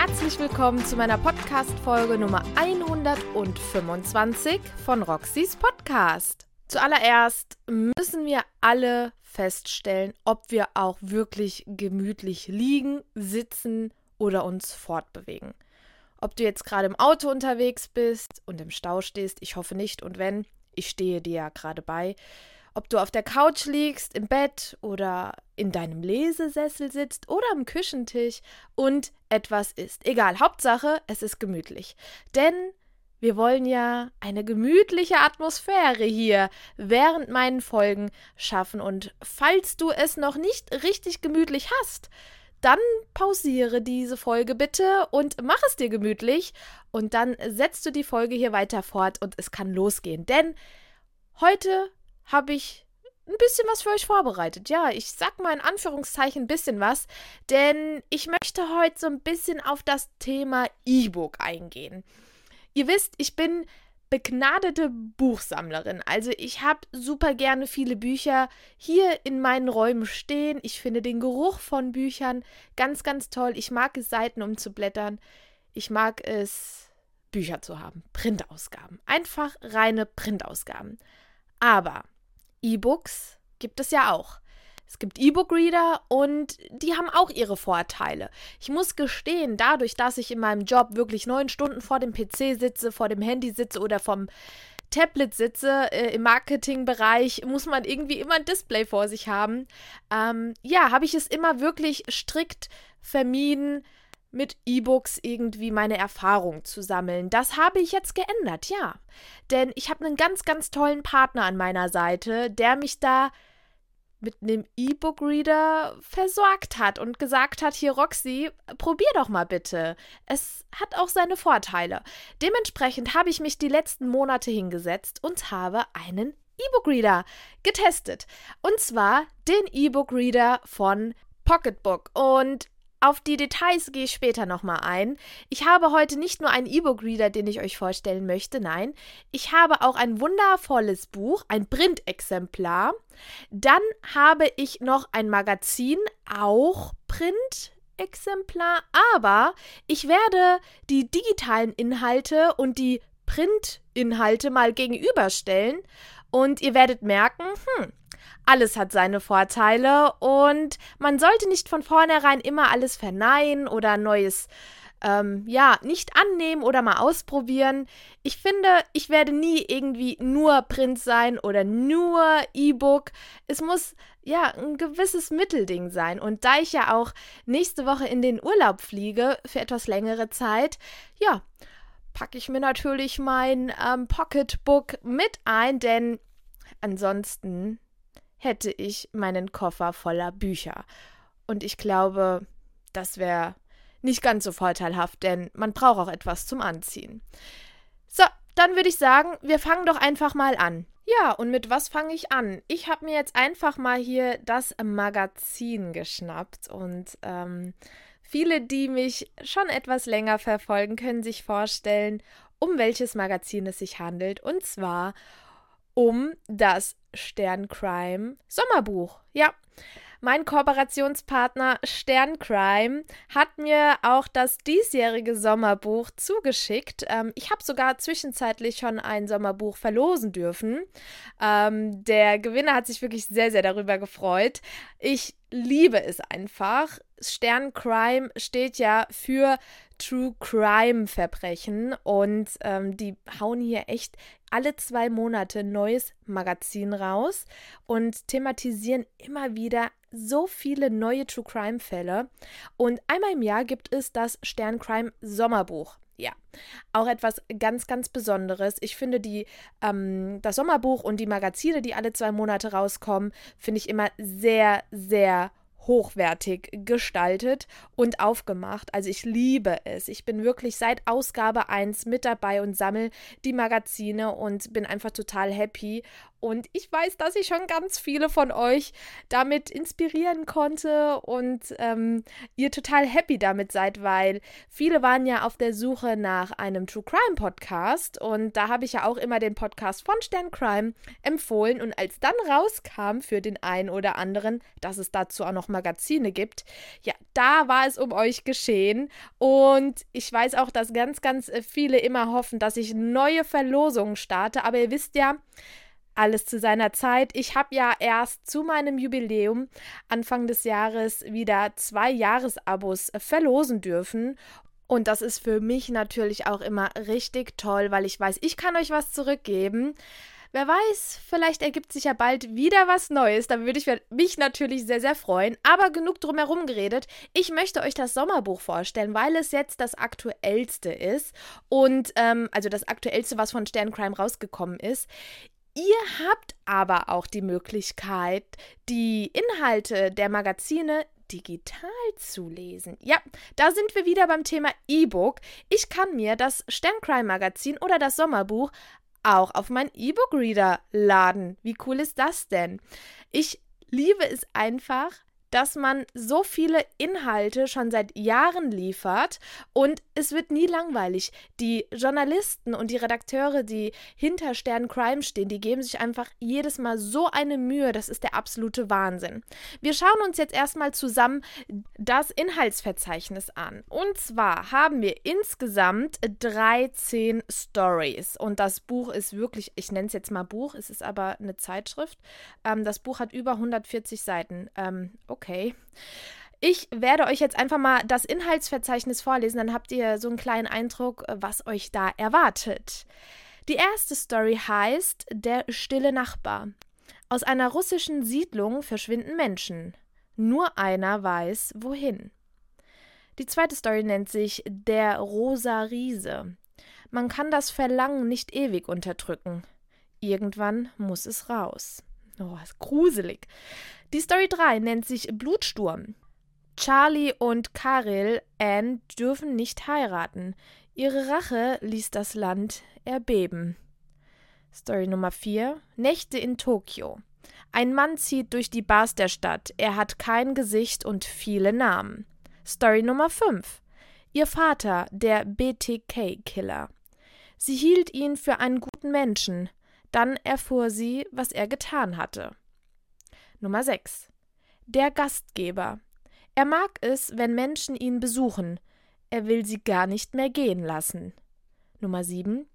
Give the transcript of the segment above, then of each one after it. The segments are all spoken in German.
herzlich willkommen zu meiner Podcast-Folge Nummer 125 von Roxys Podcast. Zuallererst müssen wir alle feststellen, ob wir auch wirklich gemütlich liegen, sitzen oder uns fortbewegen. Ob du jetzt gerade im Auto unterwegs bist und im Stau stehst, ich hoffe nicht, und wenn, ich stehe dir ja gerade bei. Ob du auf der Couch liegst, im Bett oder in deinem Lesesessel sitzt oder am Küchentisch und etwas isst. Egal, Hauptsache, es ist gemütlich. Denn wir wollen ja eine gemütliche Atmosphäre hier während meinen Folgen schaffen. Und falls du es noch nicht richtig gemütlich hast, dann pausiere diese Folge bitte und mach es dir gemütlich. Und dann setzt du die Folge hier weiter fort und es kann losgehen. Denn heute habe ich ein bisschen was für euch vorbereitet. Ja, ich sag mal in Anführungszeichen ein bisschen was, denn ich möchte heute so ein bisschen auf das Thema E-Book eingehen. Ihr wisst, ich bin begnadete Buchsammlerin. Also ich habe super gerne viele Bücher hier in meinen Räumen stehen. Ich finde den Geruch von Büchern ganz, ganz toll. Ich mag es, Seiten umzublättern. Ich mag es, Bücher zu haben. Printausgaben. Einfach reine Printausgaben. Aber E-Books gibt es ja auch. Es gibt E-Book-Reader und die haben auch ihre Vorteile. Ich muss gestehen, dadurch, dass ich in meinem Job wirklich neun Stunden vor dem PC sitze, vor dem Handy sitze oder vom Tablet sitze, äh, im Marketingbereich, muss man irgendwie immer ein Display vor sich haben. Ähm, ja, habe ich es immer wirklich strikt vermieden, mit E-Books irgendwie meine Erfahrung zu sammeln. Das habe ich jetzt geändert, ja. Denn ich habe einen ganz, ganz tollen Partner an meiner Seite, der mich da mit einem E-Book-Reader versorgt hat und gesagt hat, hier Roxy, probier doch mal bitte. Es hat auch seine Vorteile. Dementsprechend habe ich mich die letzten Monate hingesetzt und habe einen E-Book-Reader getestet. Und zwar den E-Book-Reader von Pocketbook. Und auf die Details gehe ich später nochmal ein. Ich habe heute nicht nur einen E-Book-Reader, den ich euch vorstellen möchte, nein, ich habe auch ein wundervolles Buch, ein Print-Exemplar. Dann habe ich noch ein Magazin, auch Print-Exemplar, aber ich werde die digitalen Inhalte und die Print-Inhalte mal gegenüberstellen und ihr werdet merken, hm, alles hat seine Vorteile und man sollte nicht von vornherein immer alles verneinen oder Neues ähm, ja, nicht annehmen oder mal ausprobieren. Ich finde, ich werde nie irgendwie nur Print sein oder nur E-Book. Es muss ja ein gewisses Mittelding sein. Und da ich ja auch nächste Woche in den Urlaub fliege für etwas längere Zeit, ja, packe ich mir natürlich mein ähm, Pocketbook mit ein, denn ansonsten hätte ich meinen Koffer voller Bücher. Und ich glaube, das wäre nicht ganz so vorteilhaft, denn man braucht auch etwas zum Anziehen. So, dann würde ich sagen, wir fangen doch einfach mal an. Ja, und mit was fange ich an? Ich habe mir jetzt einfach mal hier das Magazin geschnappt und ähm, viele, die mich schon etwas länger verfolgen, können sich vorstellen, um welches Magazin es sich handelt. Und zwar um das Sterncrime Sommerbuch. Ja. Mein Kooperationspartner Sterncrime hat mir auch das diesjährige Sommerbuch zugeschickt. Ähm, ich habe sogar zwischenzeitlich schon ein Sommerbuch verlosen dürfen. Ähm, der Gewinner hat sich wirklich sehr, sehr darüber gefreut. Ich liebe es einfach. Sterncrime steht ja für True Crime Verbrechen und ähm, die hauen hier echt alle zwei Monate neues Magazin raus und thematisieren immer wieder so viele neue True Crime Fälle. Und einmal im Jahr gibt es das Sterncrime Sommerbuch. Ja, auch etwas ganz, ganz Besonderes. Ich finde die, ähm, das Sommerbuch und die Magazine, die alle zwei Monate rauskommen, finde ich immer sehr, sehr hochwertig gestaltet und aufgemacht. Also ich liebe es. Ich bin wirklich seit Ausgabe 1 mit dabei und sammle die Magazine und bin einfach total happy. Und ich weiß, dass ich schon ganz viele von euch damit inspirieren konnte und ähm, ihr total happy damit seid, weil viele waren ja auf der Suche nach einem True Crime Podcast und da habe ich ja auch immer den Podcast von Stern Crime empfohlen und als dann rauskam für den einen oder anderen, dass es dazu auch noch Magazine gibt, ja, da war es um euch geschehen und ich weiß auch, dass ganz, ganz viele immer hoffen, dass ich neue Verlosungen starte, aber ihr wisst ja, alles zu seiner Zeit. Ich habe ja erst zu meinem Jubiläum Anfang des Jahres wieder zwei Jahresabos verlosen dürfen. Und das ist für mich natürlich auch immer richtig toll, weil ich weiß, ich kann euch was zurückgeben. Wer weiß, vielleicht ergibt sich ja bald wieder was Neues. Da würde ich mich natürlich sehr, sehr freuen. Aber genug drumherum geredet. Ich möchte euch das Sommerbuch vorstellen, weil es jetzt das aktuellste ist. Und, ähm, also das aktuellste, was von Sterncrime rausgekommen ist. Ihr habt aber auch die Möglichkeit, die Inhalte der Magazine digital zu lesen. Ja, da sind wir wieder beim Thema E-Book. Ich kann mir das Sterncrime Magazin oder das Sommerbuch auch auf meinen E-Book-Reader laden. Wie cool ist das denn? Ich liebe es einfach, dass man so viele Inhalte schon seit Jahren liefert und es wird nie langweilig. Die Journalisten und die Redakteure, die hinter Stern Crime stehen, die geben sich einfach jedes Mal so eine Mühe, das ist der absolute Wahnsinn. Wir schauen uns jetzt erstmal zusammen das Inhaltsverzeichnis an. Und zwar haben wir insgesamt 13 Stories und das Buch ist wirklich, ich nenne es jetzt mal Buch, es ist aber eine Zeitschrift. Ähm, das Buch hat über 140 Seiten. Ähm, okay okay. Ich werde euch jetzt einfach mal das Inhaltsverzeichnis vorlesen, dann habt ihr so einen kleinen Eindruck, was euch da erwartet. Die erste Story heißt Der stille Nachbar. Aus einer russischen Siedlung verschwinden Menschen. Nur einer weiß, wohin. Die zweite Story nennt sich Der rosa Riese. Man kann das Verlangen nicht ewig unterdrücken. Irgendwann muss es raus. Oh, ist gruselig. Die Story 3 nennt sich Blutsturm. Charlie und Karel Ann dürfen nicht heiraten. Ihre Rache ließ das Land erbeben. Story Nummer 4 Nächte in Tokio. Ein Mann zieht durch die Bars der Stadt. Er hat kein Gesicht und viele Namen. Story Nummer 5 Ihr Vater, der BTK-Killer. Sie hielt ihn für einen guten Menschen. Dann erfuhr sie, was er getan hatte. Nummer 6. Der Gastgeber. Er mag es, wenn Menschen ihn besuchen. Er will sie gar nicht mehr gehen lassen. Nummer 7.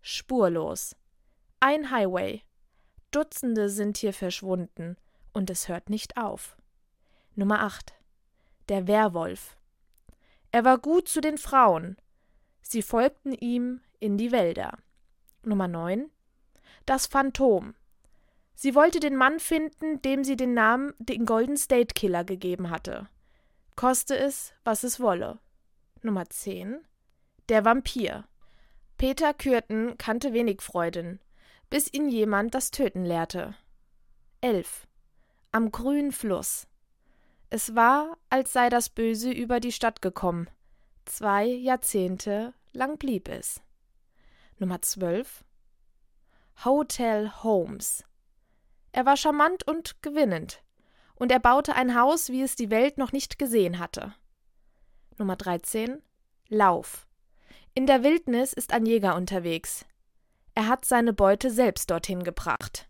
Spurlos. Ein Highway. Dutzende sind hier verschwunden und es hört nicht auf. Nummer 8. Der Werwolf. Er war gut zu den Frauen. Sie folgten ihm in die Wälder. Nummer 9. Das Phantom. Sie wollte den Mann finden, dem sie den Namen den Golden State Killer gegeben hatte. Koste es, was es wolle. Nummer 10. Der Vampir. Peter Kürten kannte wenig Freuden, bis ihn jemand das Töten lehrte. 11. Am grünen Fluss. Es war, als sei das Böse über die Stadt gekommen. Zwei Jahrzehnte lang blieb es. Nummer 12. Hotel Holmes. Er war charmant und gewinnend. Und er baute ein Haus, wie es die Welt noch nicht gesehen hatte. Nummer 13. Lauf. In der Wildnis ist ein Jäger unterwegs. Er hat seine Beute selbst dorthin gebracht.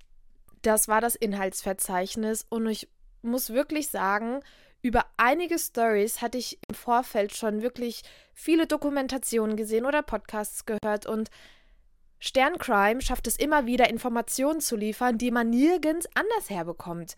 Das war das Inhaltsverzeichnis und ich muss wirklich sagen, über einige Stories hatte ich im Vorfeld schon wirklich viele Dokumentationen gesehen oder Podcasts gehört und Sterncrime schafft es immer wieder, Informationen zu liefern, die man nirgends anders herbekommt.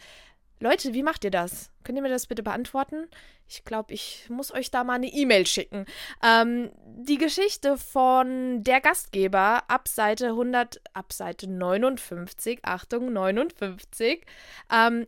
Leute, wie macht ihr das? Könnt ihr mir das bitte beantworten? Ich glaube, ich muss euch da mal eine E-Mail schicken. Ähm, die Geschichte von der Gastgeber ab Seite 100, ab Seite 59, Achtung, 59, ähm,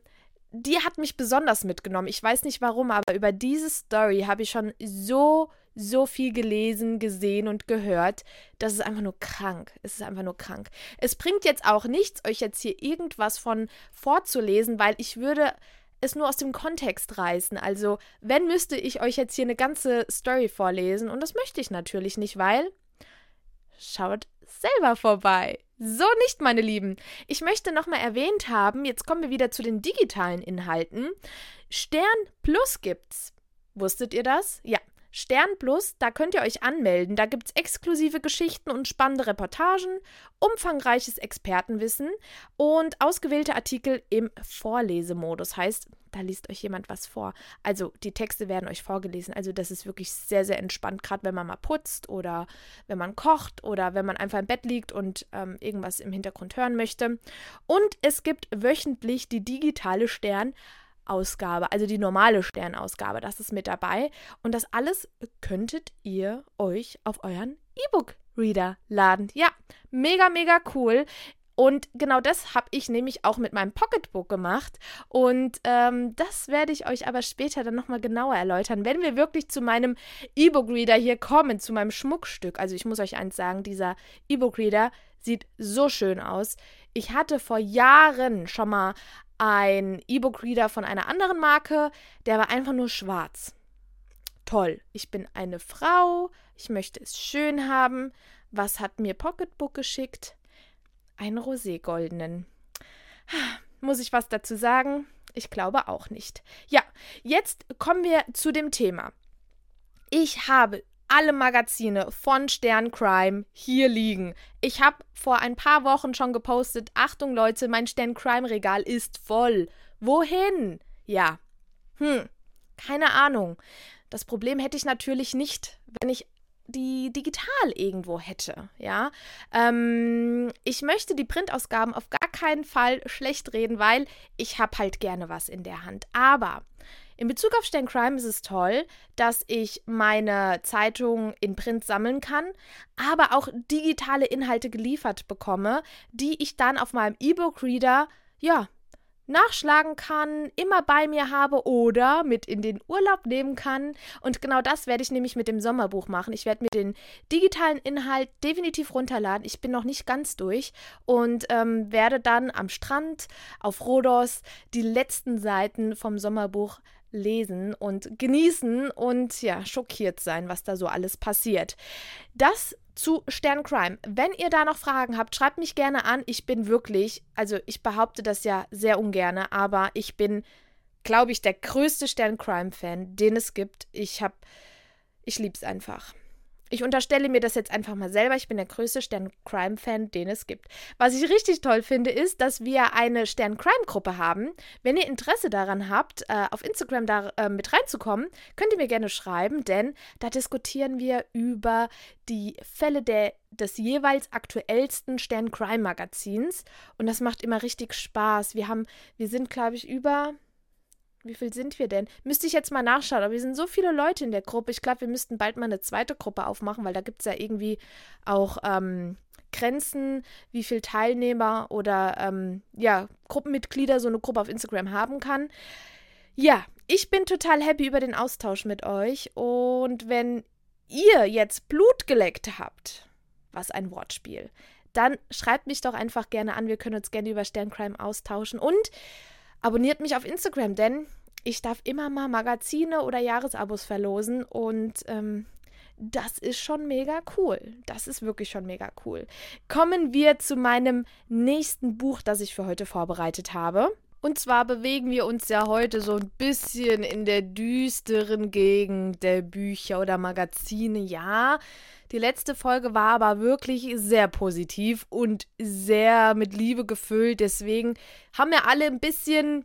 die hat mich besonders mitgenommen. Ich weiß nicht warum, aber über diese Story habe ich schon so so viel gelesen, gesehen und gehört. Das ist einfach nur krank. Es ist einfach nur krank. Es bringt jetzt auch nichts, euch jetzt hier irgendwas von vorzulesen, weil ich würde es nur aus dem Kontext reißen. Also, wenn müsste ich euch jetzt hier eine ganze Story vorlesen und das möchte ich natürlich nicht, weil schaut selber vorbei. So nicht, meine Lieben. Ich möchte nochmal erwähnt haben, jetzt kommen wir wieder zu den digitalen Inhalten. Stern Plus gibt's. Wusstet ihr das? Ja. Stern Plus, da könnt ihr euch anmelden. Da gibt es exklusive Geschichten und spannende Reportagen, umfangreiches Expertenwissen und ausgewählte Artikel im Vorlesemodus. Heißt, da liest euch jemand was vor. Also die Texte werden euch vorgelesen. Also das ist wirklich sehr, sehr entspannt, gerade wenn man mal putzt oder wenn man kocht oder wenn man einfach im Bett liegt und ähm, irgendwas im Hintergrund hören möchte. Und es gibt wöchentlich die digitale Stern. Ausgabe, also die normale Sternausgabe, das ist mit dabei. Und das alles könntet ihr euch auf euren E-Book-Reader laden. Ja, mega, mega cool. Und genau das habe ich nämlich auch mit meinem Pocketbook gemacht. Und ähm, das werde ich euch aber später dann nochmal genauer erläutern, wenn wir wirklich zu meinem E-Book-Reader hier kommen, zu meinem Schmuckstück. Also ich muss euch eins sagen, dieser E-Book-Reader sieht so schön aus. Ich hatte vor Jahren schon mal ein E-Book-Reader von einer anderen Marke, der war einfach nur schwarz. Toll, ich bin eine Frau, ich möchte es schön haben. Was hat mir Pocketbook geschickt? Einen roségoldenen. Muss ich was dazu sagen? Ich glaube auch nicht. Ja, jetzt kommen wir zu dem Thema. Ich habe alle Magazine von Stern Crime hier liegen. Ich habe vor ein paar Wochen schon gepostet, Achtung Leute, mein Stern Crime Regal ist voll. Wohin? Ja. Hm, keine Ahnung. Das Problem hätte ich natürlich nicht, wenn ich die digital irgendwo hätte, ja. Ähm, ich möchte die Printausgaben auf gar keinen Fall schlecht reden, weil ich habe halt gerne was in der Hand. Aber in Bezug auf Stern Crime ist es toll, dass ich meine Zeitung in Print sammeln kann, aber auch digitale Inhalte geliefert bekomme, die ich dann auf meinem E-Book-Reader, ja, nachschlagen kann, immer bei mir habe oder mit in den Urlaub nehmen kann. Und genau das werde ich nämlich mit dem Sommerbuch machen. Ich werde mir den digitalen Inhalt definitiv runterladen. Ich bin noch nicht ganz durch und ähm, werde dann am Strand auf Rhodos die letzten Seiten vom Sommerbuch lesen und genießen und ja, schockiert sein, was da so alles passiert. Das zu Sterncrime. Wenn ihr da noch Fragen habt, schreibt mich gerne an. Ich bin wirklich, also ich behaupte das ja sehr ungern, aber ich bin, glaube ich, der größte Sterncrime-Fan, den es gibt. Ich habe, ich liebe es einfach. Ich unterstelle mir das jetzt einfach mal selber. Ich bin der größte Stern-Crime-Fan, den es gibt. Was ich richtig toll finde, ist, dass wir eine Stern-Crime-Gruppe haben. Wenn ihr Interesse daran habt, äh, auf Instagram da äh, mit reinzukommen, könnt ihr mir gerne schreiben, denn da diskutieren wir über die Fälle der, des jeweils aktuellsten Stern-Crime-Magazins. Und das macht immer richtig Spaß. Wir haben, wir sind, glaube ich, über wie viel sind wir denn? Müsste ich jetzt mal nachschauen, aber wir sind so viele Leute in der Gruppe. Ich glaube, wir müssten bald mal eine zweite Gruppe aufmachen, weil da gibt es ja irgendwie auch ähm, Grenzen, wie viele Teilnehmer oder ähm, ja, Gruppenmitglieder so eine Gruppe auf Instagram haben kann. Ja, ich bin total happy über den Austausch mit euch. Und wenn ihr jetzt Blut geleckt habt, was ein Wortspiel, dann schreibt mich doch einfach gerne an. Wir können uns gerne über Sterncrime austauschen. Und Abonniert mich auf Instagram, denn ich darf immer mal Magazine oder Jahresabos verlosen und ähm, das ist schon mega cool. Das ist wirklich schon mega cool. Kommen wir zu meinem nächsten Buch, das ich für heute vorbereitet habe. Und zwar bewegen wir uns ja heute so ein bisschen in der düsteren Gegend der Bücher oder Magazine. Ja, die letzte Folge war aber wirklich sehr positiv und sehr mit Liebe gefüllt. Deswegen haben wir alle ein bisschen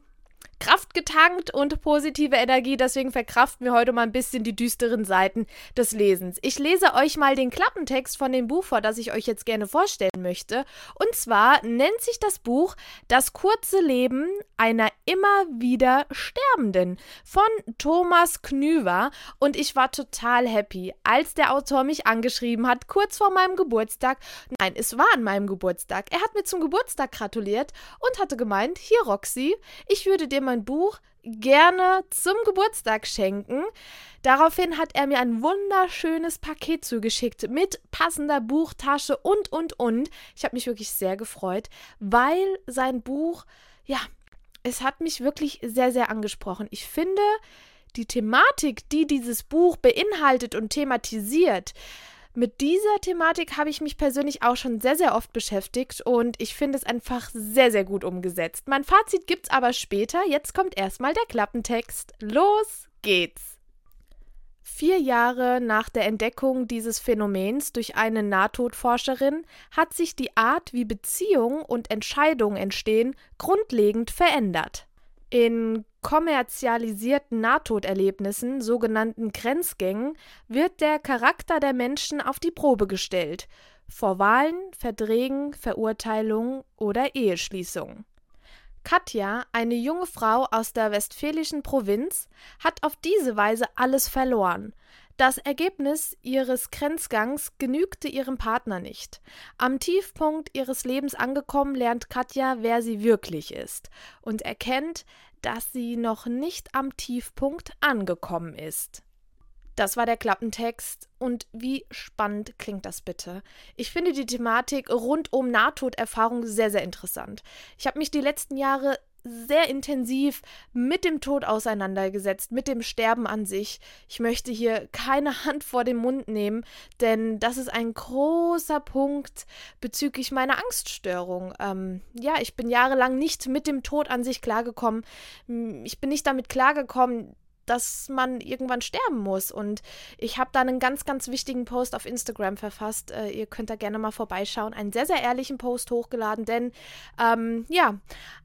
Kraft getankt und positive Energie. Deswegen verkraften wir heute mal ein bisschen die düsteren Seiten des Lesens. Ich lese euch mal den Klappentext von dem Buch vor, das ich euch jetzt gerne vorstellen möchte. Und zwar nennt sich das Buch Das kurze Leben einer immer wieder Sterbenden von Thomas Knüver. Und ich war total happy, als der Autor mich angeschrieben hat, kurz vor meinem Geburtstag. Nein, es war an meinem Geburtstag. Er hat mir zum Geburtstag gratuliert und hatte gemeint, hier Roxy, ich würde dir mein Buch gerne zum Geburtstag schenken. Daraufhin hat er mir ein wunderschönes Paket zugeschickt mit passender Buchtasche und, und, und. Ich habe mich wirklich sehr gefreut, weil sein Buch, ja, es hat mich wirklich sehr, sehr angesprochen. Ich finde, die Thematik, die dieses Buch beinhaltet und thematisiert, Mit dieser Thematik habe ich mich persönlich auch schon sehr, sehr oft beschäftigt und ich finde es einfach sehr, sehr gut umgesetzt. Mein Fazit gibt's aber später. Jetzt kommt erstmal der Klappentext. Los geht's! Vier Jahre nach der Entdeckung dieses Phänomens durch eine Nahtodforscherin hat sich die Art, wie Beziehungen und Entscheidungen entstehen, grundlegend verändert. In kommerzialisierten Nahtoderlebnissen, sogenannten Grenzgängen, wird der Charakter der Menschen auf die Probe gestellt, vor Wahlen, Verträgen, Verurteilungen oder Eheschließungen. Katja, eine junge Frau aus der westfälischen Provinz, hat auf diese Weise alles verloren. Das Ergebnis ihres Grenzgangs genügte ihrem Partner nicht. Am Tiefpunkt ihres Lebens angekommen, lernt Katja, wer sie wirklich ist und erkennt, dass sie noch nicht am Tiefpunkt angekommen ist. Das war der Klappentext. Und wie spannend klingt das bitte? Ich finde die Thematik rund um Nahtoderfahrung sehr, sehr interessant. Ich habe mich die letzten Jahre sehr intensiv mit dem Tod auseinandergesetzt, mit dem Sterben an sich. Ich möchte hier keine Hand vor den Mund nehmen, denn das ist ein großer Punkt bezüglich meiner Angststörung. Ähm, ja, ich bin jahrelang nicht mit dem Tod an sich klargekommen. Ich bin nicht damit klargekommen, dass man irgendwann sterben muss. Und ich habe da einen ganz, ganz wichtigen Post auf Instagram verfasst. Äh, ihr könnt da gerne mal vorbeischauen. Einen sehr, sehr ehrlichen Post hochgeladen, denn ähm, ja,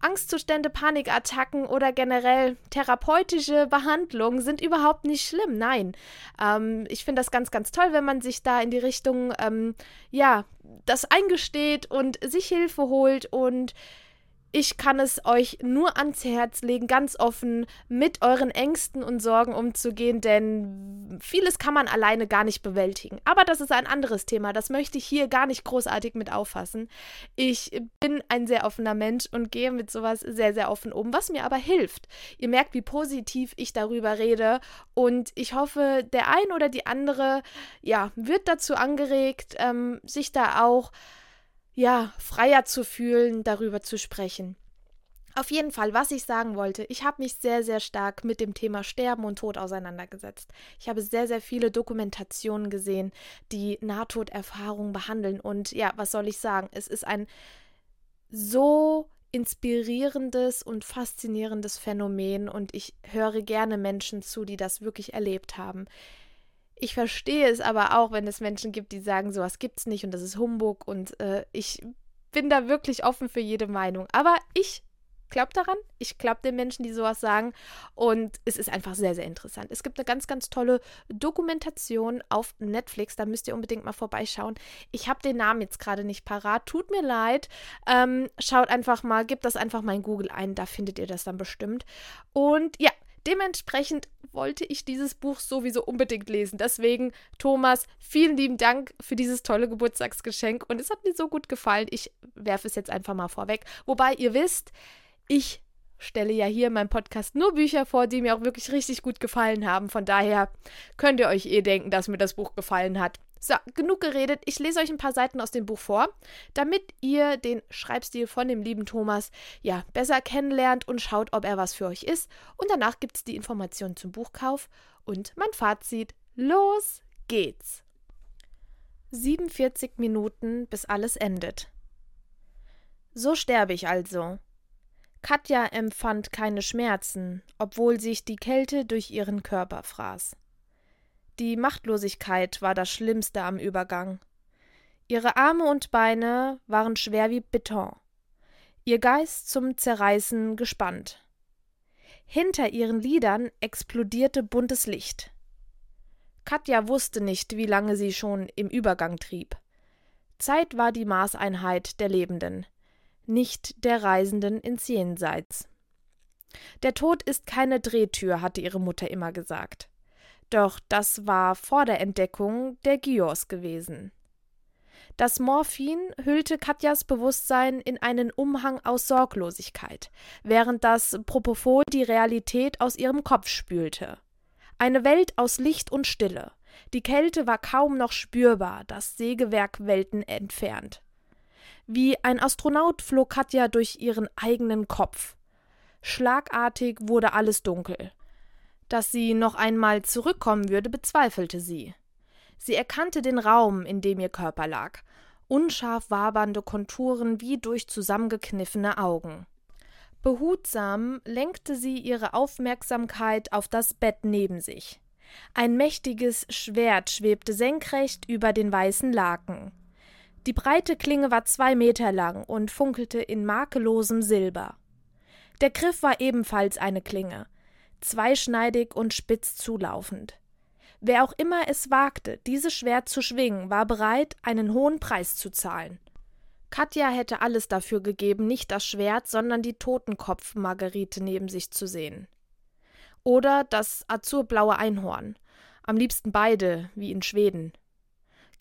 Angstzustände, Panikattacken oder generell therapeutische Behandlungen sind überhaupt nicht schlimm. Nein. Ähm, ich finde das ganz, ganz toll, wenn man sich da in die Richtung, ähm, ja, das eingesteht und sich Hilfe holt und ich kann es euch nur ans Herz legen, ganz offen mit euren Ängsten und Sorgen umzugehen, denn vieles kann man alleine gar nicht bewältigen. Aber das ist ein anderes Thema, das möchte ich hier gar nicht großartig mit auffassen. Ich bin ein sehr offener Mensch und gehe mit sowas sehr, sehr offen um, was mir aber hilft. Ihr merkt, wie positiv ich darüber rede und ich hoffe, der ein oder die andere, ja, wird dazu angeregt, ähm, sich da auch ja, freier zu fühlen, darüber zu sprechen. Auf jeden Fall, was ich sagen wollte, ich habe mich sehr, sehr stark mit dem Thema Sterben und Tod auseinandergesetzt. Ich habe sehr, sehr viele Dokumentationen gesehen, die Nahtoderfahrungen behandeln. Und ja, was soll ich sagen? Es ist ein so inspirierendes und faszinierendes Phänomen und ich höre gerne Menschen zu, die das wirklich erlebt haben. Ich verstehe es aber auch, wenn es Menschen gibt, die sagen, sowas gibt's nicht und das ist Humbug und äh, ich bin da wirklich offen für jede Meinung. Aber ich glaube daran, ich glaube den Menschen, die sowas sagen und es ist einfach sehr, sehr interessant. Es gibt eine ganz, ganz tolle Dokumentation auf Netflix, da müsst ihr unbedingt mal vorbeischauen. Ich habe den Namen jetzt gerade nicht parat, tut mir leid. Ähm, schaut einfach mal, gebt das einfach mal in Google ein, da findet ihr das dann bestimmt. Und ja, Dementsprechend wollte ich dieses Buch sowieso unbedingt lesen. Deswegen, Thomas, vielen lieben Dank für dieses tolle Geburtstagsgeschenk und es hat mir so gut gefallen. Ich werfe es jetzt einfach mal vorweg. Wobei ihr wisst, ich stelle ja hier in meinem Podcast nur Bücher vor, die mir auch wirklich richtig gut gefallen haben. Von daher könnt ihr euch eh denken, dass mir das Buch gefallen hat. So, genug geredet. Ich lese euch ein paar Seiten aus dem Buch vor, damit ihr den Schreibstil von dem lieben Thomas ja besser kennenlernt und schaut, ob er was für euch ist. Und danach gibt es die Informationen zum Buchkauf und mein Fazit. Los geht's! 47 Minuten, bis alles endet. So sterbe ich also. Katja empfand keine Schmerzen, obwohl sich die Kälte durch ihren Körper fraß. Die Machtlosigkeit war das Schlimmste am Übergang. Ihre Arme und Beine waren schwer wie Beton, ihr Geist zum Zerreißen gespannt. Hinter ihren Lidern explodierte buntes Licht. Katja wusste nicht, wie lange sie schon im Übergang trieb. Zeit war die Maßeinheit der Lebenden, nicht der Reisenden ins Jenseits. Der Tod ist keine Drehtür, hatte ihre Mutter immer gesagt. Doch das war vor der Entdeckung der Gios gewesen. Das Morphin hüllte Katjas Bewusstsein in einen Umhang aus Sorglosigkeit, während das Propofol die Realität aus ihrem Kopf spülte. Eine Welt aus Licht und Stille. Die Kälte war kaum noch spürbar, das Sägewerk Welten entfernt. Wie ein Astronaut flog Katja durch ihren eigenen Kopf. Schlagartig wurde alles dunkel. Dass sie noch einmal zurückkommen würde, bezweifelte sie. Sie erkannte den Raum, in dem ihr Körper lag. Unscharf wabernde Konturen wie durch zusammengekniffene Augen. Behutsam lenkte sie ihre Aufmerksamkeit auf das Bett neben sich. Ein mächtiges Schwert schwebte senkrecht über den weißen Laken. Die breite Klinge war zwei Meter lang und funkelte in makellosem Silber. Der Griff war ebenfalls eine Klinge, zweischneidig und spitz zulaufend. Wer auch immer es wagte, dieses Schwert zu schwingen, war bereit, einen hohen Preis zu zahlen. Katja hätte alles dafür gegeben, nicht das Schwert, sondern die Totenkopf-Margerite neben sich zu sehen. Oder das azurblaue Einhorn. Am liebsten beide, wie in Schweden.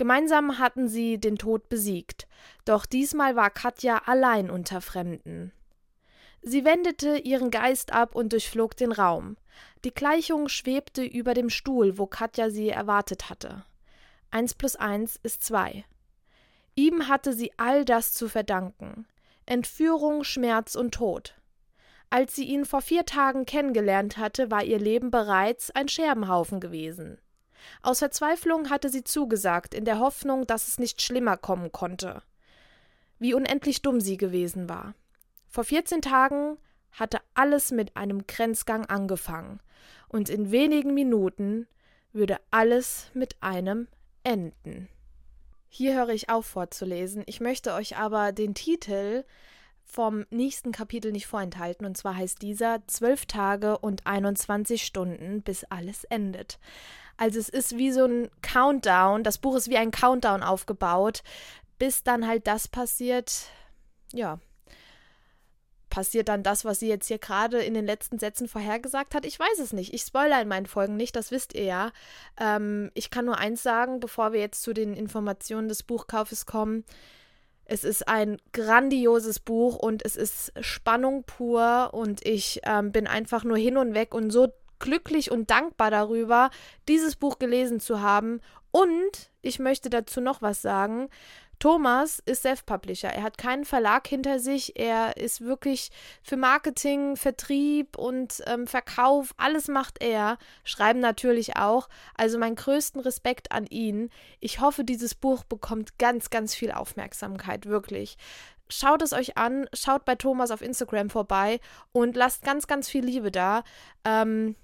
Gemeinsam hatten sie den Tod besiegt, doch diesmal war Katja allein unter Fremden. Sie wendete ihren Geist ab und durchflog den Raum. Die Gleichung schwebte über dem Stuhl, wo Katja sie erwartet hatte. Eins plus eins ist zwei. Ihm hatte sie all das zu verdanken. Entführung, Schmerz und Tod. Als sie ihn vor vier Tagen kennengelernt hatte, war ihr Leben bereits ein Scherbenhaufen gewesen. Aus Verzweiflung hatte sie zugesagt, in der Hoffnung, dass es nicht schlimmer kommen konnte. Wie unendlich dumm sie gewesen war. Vor 14 Tagen hatte alles mit einem Grenzgang angefangen, und in wenigen Minuten würde alles mit einem enden. Hier höre ich auf vorzulesen. Ich möchte euch aber den Titel vom nächsten Kapitel nicht vorenthalten. Und zwar heißt dieser Zwölf Tage und 21 Stunden, bis alles endet. Also es ist wie so ein Countdown. Das Buch ist wie ein Countdown aufgebaut, bis dann halt das passiert, ja, passiert dann das, was sie jetzt hier gerade in den letzten Sätzen vorhergesagt hat? Ich weiß es nicht. Ich spoilere in meinen Folgen nicht, das wisst ihr ja. Ähm, ich kann nur eins sagen, bevor wir jetzt zu den Informationen des Buchkaufes kommen. Es ist ein grandioses Buch und es ist Spannung pur und ich ähm, bin einfach nur hin und weg und so glücklich und dankbar darüber, dieses Buch gelesen zu haben. Und ich möchte dazu noch was sagen. Thomas ist Self-Publisher. Er hat keinen Verlag hinter sich. Er ist wirklich für Marketing, Vertrieb und ähm, Verkauf, alles macht er. Schreiben natürlich auch. Also meinen größten Respekt an ihn. Ich hoffe, dieses Buch bekommt ganz, ganz viel Aufmerksamkeit, wirklich. Schaut es euch an, schaut bei Thomas auf Instagram vorbei und lasst ganz, ganz viel Liebe da. Ähm,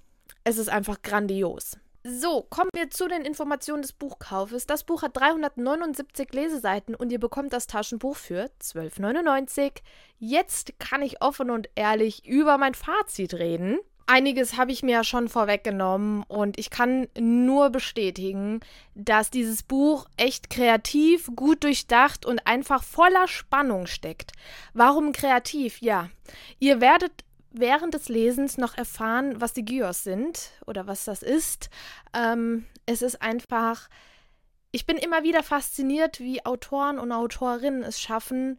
es ist einfach grandios. So, kommen wir zu den Informationen des Buchkaufes. Das Buch hat 379 Leseseiten und ihr bekommt das Taschenbuch für 12,99. Jetzt kann ich offen und ehrlich über mein Fazit reden. Einiges habe ich mir ja schon vorweggenommen und ich kann nur bestätigen, dass dieses Buch echt kreativ, gut durchdacht und einfach voller Spannung steckt. Warum kreativ? Ja, ihr werdet während des Lesens noch erfahren, was die Gyos sind oder was das ist. Ähm, es ist einfach, ich bin immer wieder fasziniert, wie Autoren und Autorinnen es schaffen,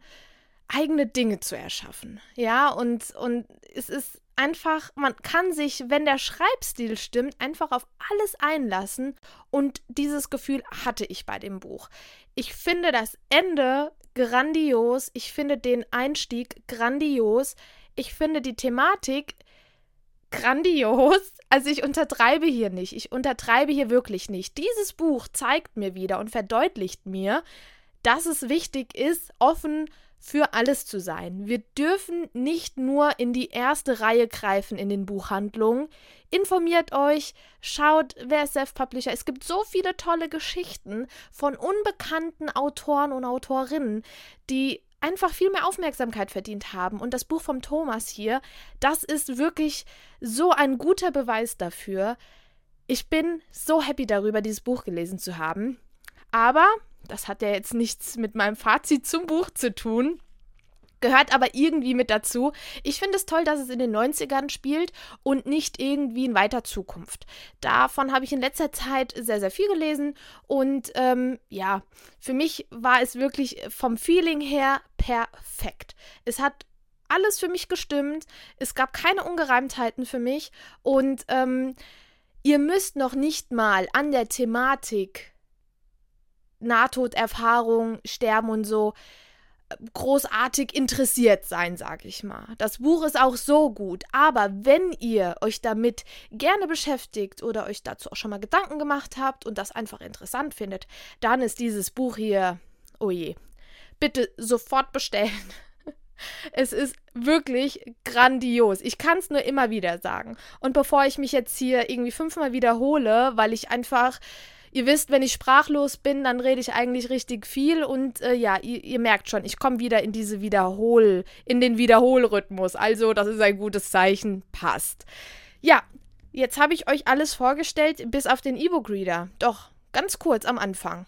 eigene Dinge zu erschaffen. Ja, und, und es ist einfach, man kann sich, wenn der Schreibstil stimmt, einfach auf alles einlassen. Und dieses Gefühl hatte ich bei dem Buch. Ich finde das Ende grandios. Ich finde den Einstieg grandios. Ich finde die Thematik grandios. Also ich untertreibe hier nicht. Ich untertreibe hier wirklich nicht. Dieses Buch zeigt mir wieder und verdeutlicht mir, dass es wichtig ist, offen für alles zu sein. Wir dürfen nicht nur in die erste Reihe greifen in den Buchhandlungen. Informiert euch, schaut, wer ist Self-Publisher. Es gibt so viele tolle Geschichten von unbekannten Autoren und Autorinnen, die einfach viel mehr Aufmerksamkeit verdient haben. Und das Buch vom Thomas hier, das ist wirklich so ein guter Beweis dafür. Ich bin so happy darüber, dieses Buch gelesen zu haben. Aber das hat ja jetzt nichts mit meinem Fazit zum Buch zu tun gehört aber irgendwie mit dazu. Ich finde es toll, dass es in den 90ern spielt und nicht irgendwie in weiter Zukunft. Davon habe ich in letzter Zeit sehr, sehr viel gelesen und ähm, ja, für mich war es wirklich vom Feeling her perfekt. Es hat alles für mich gestimmt, es gab keine Ungereimtheiten für mich und ähm, ihr müsst noch nicht mal an der Thematik Nahtoderfahrung, Sterben und so großartig interessiert sein, sag ich mal. Das Buch ist auch so gut, aber wenn ihr euch damit gerne beschäftigt oder euch dazu auch schon mal Gedanken gemacht habt und das einfach interessant findet, dann ist dieses Buch hier, oh je, bitte sofort bestellen. Es ist wirklich grandios. Ich kann es nur immer wieder sagen. Und bevor ich mich jetzt hier irgendwie fünfmal wiederhole, weil ich einfach Ihr wisst, wenn ich sprachlos bin, dann rede ich eigentlich richtig viel und äh, ja, ihr, ihr, merkt schon, ich komme wieder in diese Wiederhol, in den Wiederholrhythmus. Also, das ist ein gutes Zeichen, passt. Ja, jetzt habe ich euch alles vorgestellt, bis auf den E-Book-Reader. Doch, ganz kurz am Anfang.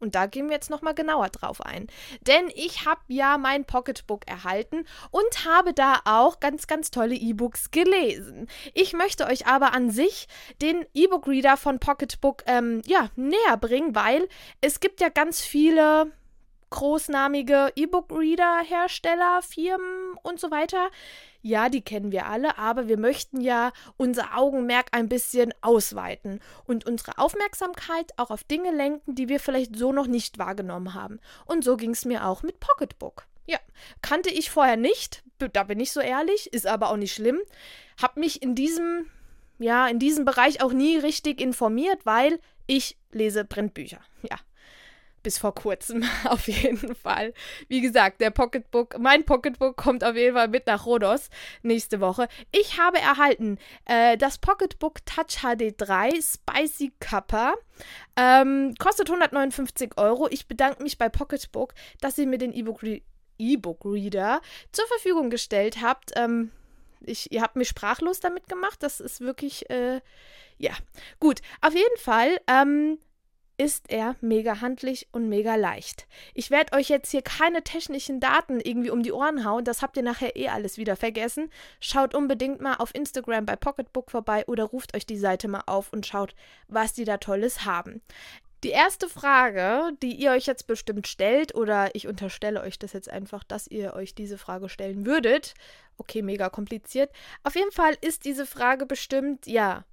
Und da gehen wir jetzt nochmal genauer drauf ein. Denn ich habe ja mein Pocketbook erhalten und habe da auch ganz, ganz tolle E-Books gelesen. Ich möchte euch aber an sich den E-Book-Reader von Pocketbook ähm, ja, näher bringen, weil es gibt ja ganz viele großnamige E-Book-Reader-Hersteller, Firmen und so weiter. Ja, die kennen wir alle, aber wir möchten ja unser Augenmerk ein bisschen ausweiten und unsere Aufmerksamkeit auch auf Dinge lenken, die wir vielleicht so noch nicht wahrgenommen haben. Und so ging es mir auch mit Pocketbook. Ja, kannte ich vorher nicht, da bin ich so ehrlich, ist aber auch nicht schlimm. Hab mich in diesem, ja, in diesem Bereich auch nie richtig informiert, weil ich lese Printbücher. Ja, bis vor kurzem auf jeden Fall. Wie gesagt, der Pocketbook, mein Pocketbook kommt auf jeden Fall mit nach Rhodos nächste Woche. Ich habe erhalten äh, das Pocketbook Touch HD 3 Spicy Cuppa. Ähm, kostet 159 Euro. Ich bedanke mich bei Pocketbook, dass sie mir den E-Book E-Book Reader zur Verfügung gestellt habt. Ähm, ich, ihr habt mich sprachlos damit gemacht. Das ist wirklich, äh, ja, gut. Auf jeden Fall. Ähm, ist er mega handlich und mega leicht. Ich werde euch jetzt hier keine technischen Daten irgendwie um die Ohren hauen, das habt ihr nachher eh alles wieder vergessen. Schaut unbedingt mal auf Instagram bei Pocketbook vorbei oder ruft euch die Seite mal auf und schaut, was die da Tolles haben. Die erste Frage, die ihr euch jetzt bestimmt stellt, oder ich unterstelle euch das jetzt einfach, dass ihr euch diese Frage stellen würdet. Okay, mega kompliziert. Auf jeden Fall ist diese Frage bestimmt, ja,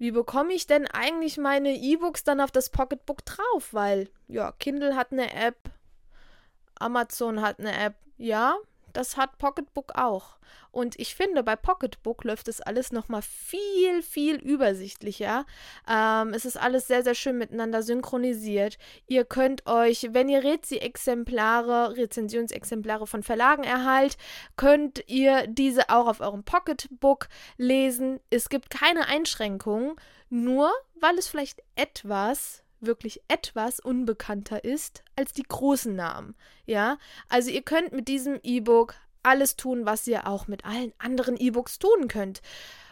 wie bekomme ich denn eigentlich meine E-Books dann auf das Pocketbook drauf? Weil, ja, Kindle hat eine App, Amazon hat eine App. Ja, das hat Pocketbook auch. Und ich finde, bei Pocketbook läuft das alles nochmal viel, viel übersichtlicher. Ähm, es ist alles sehr, sehr schön miteinander synchronisiert. Ihr könnt euch, wenn ihr Rezi-Exemplare, Rezensionsexemplare von Verlagen erhalt, könnt ihr diese auch auf eurem Pocketbook lesen. Es gibt keine Einschränkungen, nur weil es vielleicht etwas wirklich etwas unbekannter ist als die großen Namen. Ja, also ihr könnt mit diesem E-Book alles tun, was ihr auch mit allen anderen E-Books tun könnt.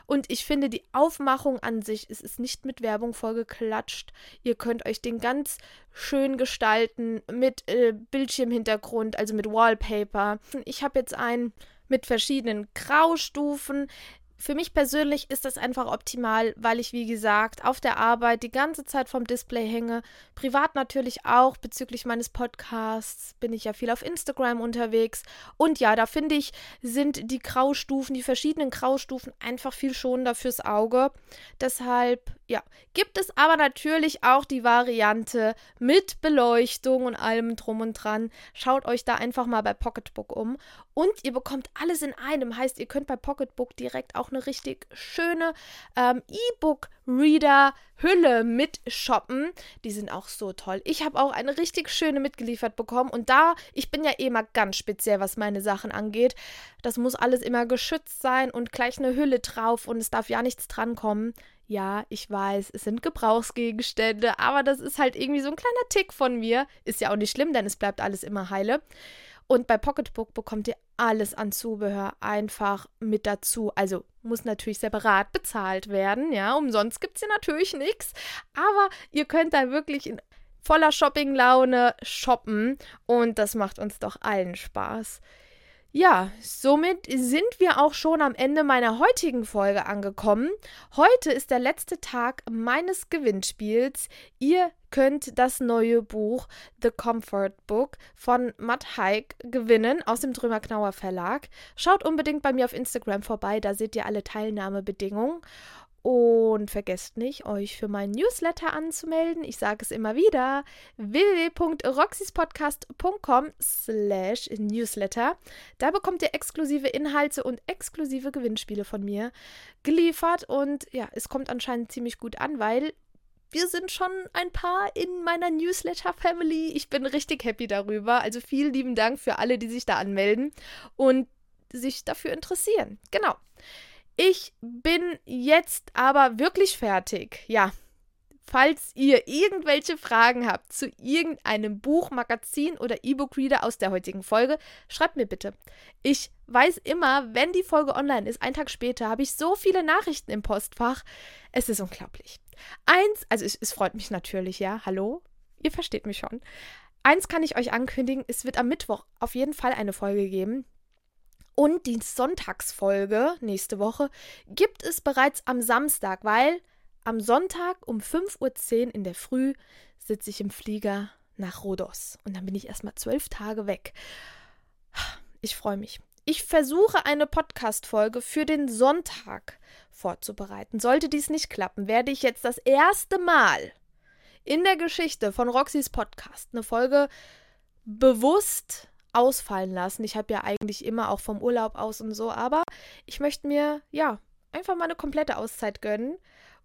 Und ich finde, die Aufmachung an sich, es ist nicht mit Werbung vollgeklatscht. Ihr könnt euch den ganz schön gestalten mit äh, Bildschirmhintergrund, also mit Wallpaper. Ich habe jetzt einen mit verschiedenen Graustufen für mich persönlich ist das einfach optimal, weil ich, wie gesagt, auf der Arbeit die ganze Zeit vom Display hänge. Privat natürlich auch. Bezüglich meines Podcasts bin ich ja viel auf Instagram unterwegs. Und ja, da finde ich, sind die Graustufen, die verschiedenen Graustufen einfach viel schonender fürs Auge. Deshalb, ja, gibt es aber natürlich auch die Variante mit Beleuchtung und allem drum und dran. Schaut euch da einfach mal bei Pocketbook um. Und ihr bekommt alles in einem. Heißt, ihr könnt bei Pocketbook direkt auch eine richtig schöne ähm, E-Book-Reader-Hülle mit shoppen. Die sind auch so toll. Ich habe auch eine richtig schöne mitgeliefert bekommen. Und da, ich bin ja eh mal ganz speziell, was meine Sachen angeht. Das muss alles immer geschützt sein und gleich eine Hülle drauf und es darf ja nichts drankommen. Ja, ich weiß, es sind Gebrauchsgegenstände, aber das ist halt irgendwie so ein kleiner Tick von mir. Ist ja auch nicht schlimm, denn es bleibt alles immer heile. Und bei Pocketbook bekommt ihr alles an Zubehör einfach mit dazu. Also muss natürlich separat bezahlt werden, ja. Umsonst gibt es hier natürlich nichts. Aber ihr könnt da wirklich in voller Shopping-Laune shoppen und das macht uns doch allen Spaß. Ja, somit sind wir auch schon am Ende meiner heutigen Folge angekommen. Heute ist der letzte Tag meines Gewinnspiels. Ihr könnt das neue Buch The Comfort Book von Matt Haig gewinnen aus dem Drömer Knauer Verlag. Schaut unbedingt bei mir auf Instagram vorbei, da seht ihr alle Teilnahmebedingungen. Und vergesst nicht, euch für meinen Newsletter anzumelden. Ich sage es immer wieder: www.roxyspodcast.com slash newsletter. Da bekommt ihr exklusive Inhalte und exklusive Gewinnspiele von mir geliefert. Und ja, es kommt anscheinend ziemlich gut an, weil wir sind schon ein paar in meiner Newsletter-Family. Ich bin richtig happy darüber. Also vielen lieben Dank für alle, die sich da anmelden und sich dafür interessieren. Genau. Ich bin jetzt aber wirklich fertig. Ja. Falls ihr irgendwelche Fragen habt zu irgendeinem Buch, Magazin oder E-Book-Reader aus der heutigen Folge, schreibt mir bitte. Ich weiß immer, wenn die Folge online ist, einen Tag später, habe ich so viele Nachrichten im Postfach. Es ist unglaublich. Eins, also es, es freut mich natürlich, ja. Hallo? Ihr versteht mich schon. Eins kann ich euch ankündigen, es wird am Mittwoch auf jeden Fall eine Folge geben. Und die Sonntagsfolge nächste Woche gibt es bereits am Samstag, weil am Sonntag um 5.10 Uhr in der Früh sitze ich im Flieger nach Rhodos. Und dann bin ich erstmal zwölf Tage weg. Ich freue mich. Ich versuche eine Podcast-Folge für den Sonntag vorzubereiten. Sollte dies nicht klappen, werde ich jetzt das erste Mal in der Geschichte von Roxys Podcast eine Folge bewusst ausfallen lassen. Ich habe ja eigentlich immer auch vom Urlaub aus und so, aber ich möchte mir ja einfach mal eine komplette Auszeit gönnen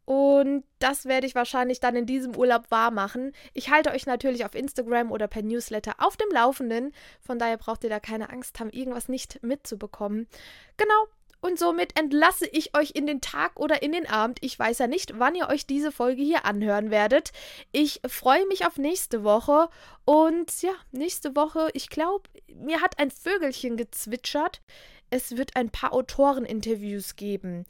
und das werde ich wahrscheinlich dann in diesem Urlaub wahr machen. Ich halte euch natürlich auf Instagram oder per Newsletter auf dem Laufenden. Von daher braucht ihr da keine Angst haben, irgendwas nicht mitzubekommen. Genau. Und somit entlasse ich euch in den Tag oder in den Abend. Ich weiß ja nicht, wann ihr euch diese Folge hier anhören werdet. Ich freue mich auf nächste Woche. Und ja, nächste Woche, ich glaube, mir hat ein Vögelchen gezwitschert. Es wird ein paar Autoreninterviews geben.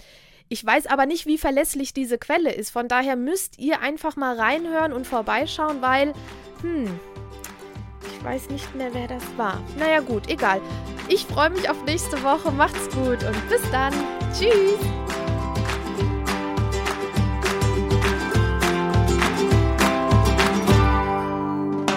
Ich weiß aber nicht, wie verlässlich diese Quelle ist. Von daher müsst ihr einfach mal reinhören und vorbeischauen, weil, hm, ich weiß nicht mehr, wer das war. Naja gut, egal. Ich freue mich auf nächste Woche. Macht's gut und bis dann. Tschüss.